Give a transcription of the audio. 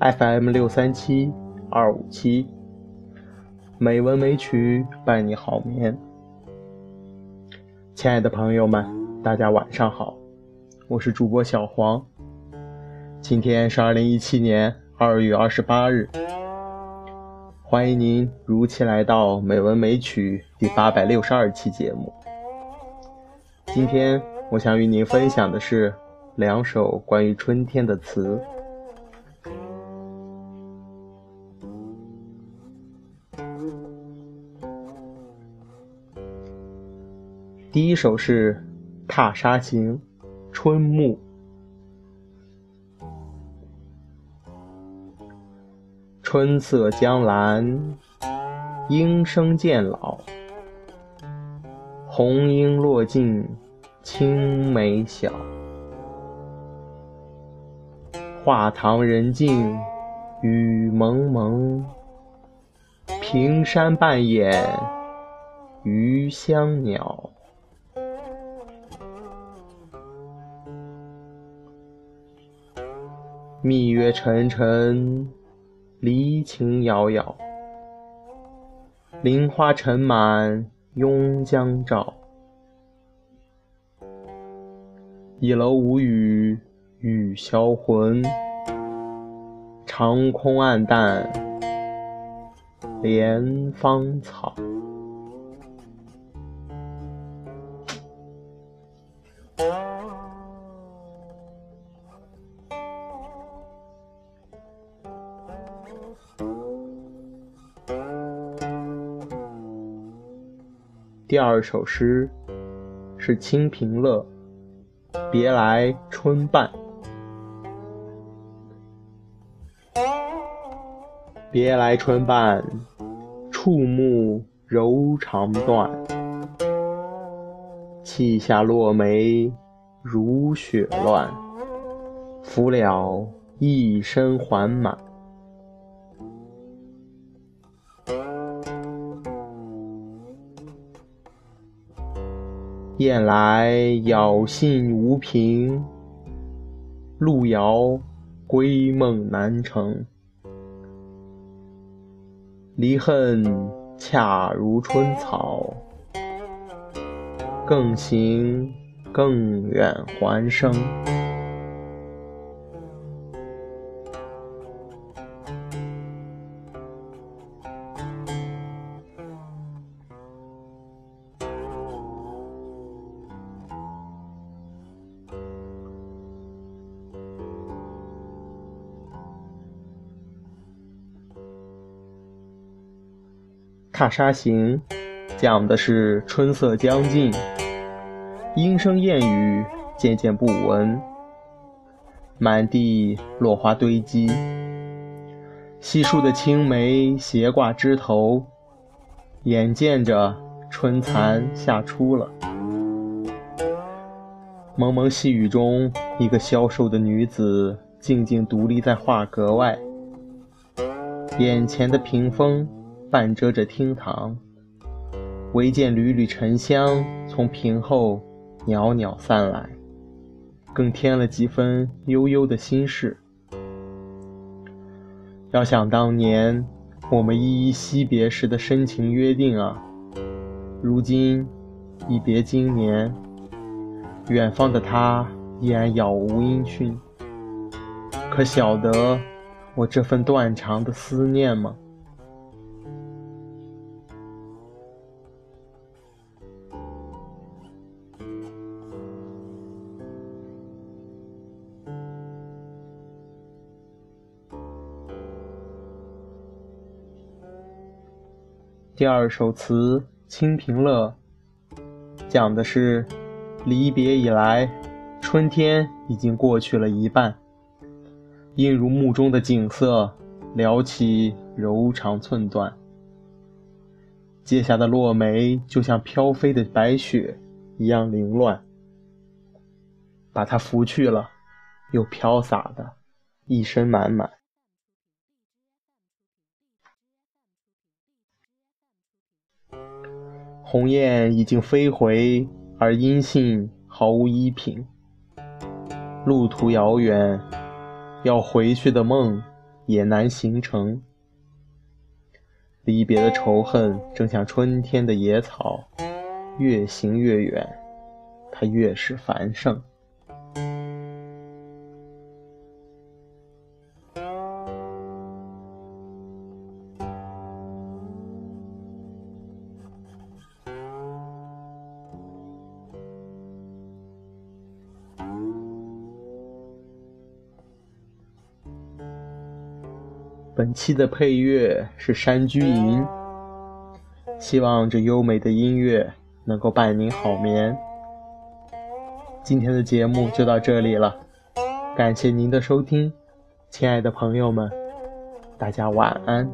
FM 六三七二五七，美文美曲伴你好眠。亲爱的朋友们，大家晚上好，我是主播小黄。今天是二零一七年二月二十八日，欢迎您如期来到《美文美曲》第八百六十二期节目。今天我想与您分享的是两首关于春天的词。第一首是《踏沙行》，春暮。春色江南，莺声渐老。红英落尽，青梅小。画堂人静，雨蒙蒙。平山半掩，余香袅。蜜月沉沉，离情杳杳。菱花尘满，拥江照。一楼无雨，雨销魂。长空暗淡，莲芳草。第二首诗是《清平乐·别来春半》。别来春半，触目柔肠断。砌下落梅如雪乱，拂了一身还满。雁来杳信无凭，路遥归梦难成。离恨恰如春草，更行更远还生。《踏沙行》讲的是春色将近，莺声燕语渐渐不闻，满地落花堆积，稀疏的青梅斜挂枝头，眼见着春蚕夏初了。蒙蒙细雨中，一个消瘦的女子静静独立在画格外，眼前的屏风。半遮着厅堂，唯见缕缕沉香从屏后袅袅散来，更添了几分悠悠的心事。要想当年我们依依惜别时的深情约定啊，如今一别经年，远方的他依然杳无音讯，可晓得我这份断肠的思念吗？第二首词《清平乐》，讲的是离别以来，春天已经过去了一半。映入目中的景色，撩起柔肠寸断。阶下的落梅就像飘飞的白雪一样凌乱，把它拂去了，又飘洒的一身满满。鸿雁已经飞回，而音信毫无依凭。路途遥远，要回去的梦也难形成。离别的仇恨，正像春天的野草，越行越远，它越是繁盛。本期的配乐是山居吟，希望这优美的音乐能够伴您好眠。今天的节目就到这里了，感谢您的收听，亲爱的朋友们，大家晚安。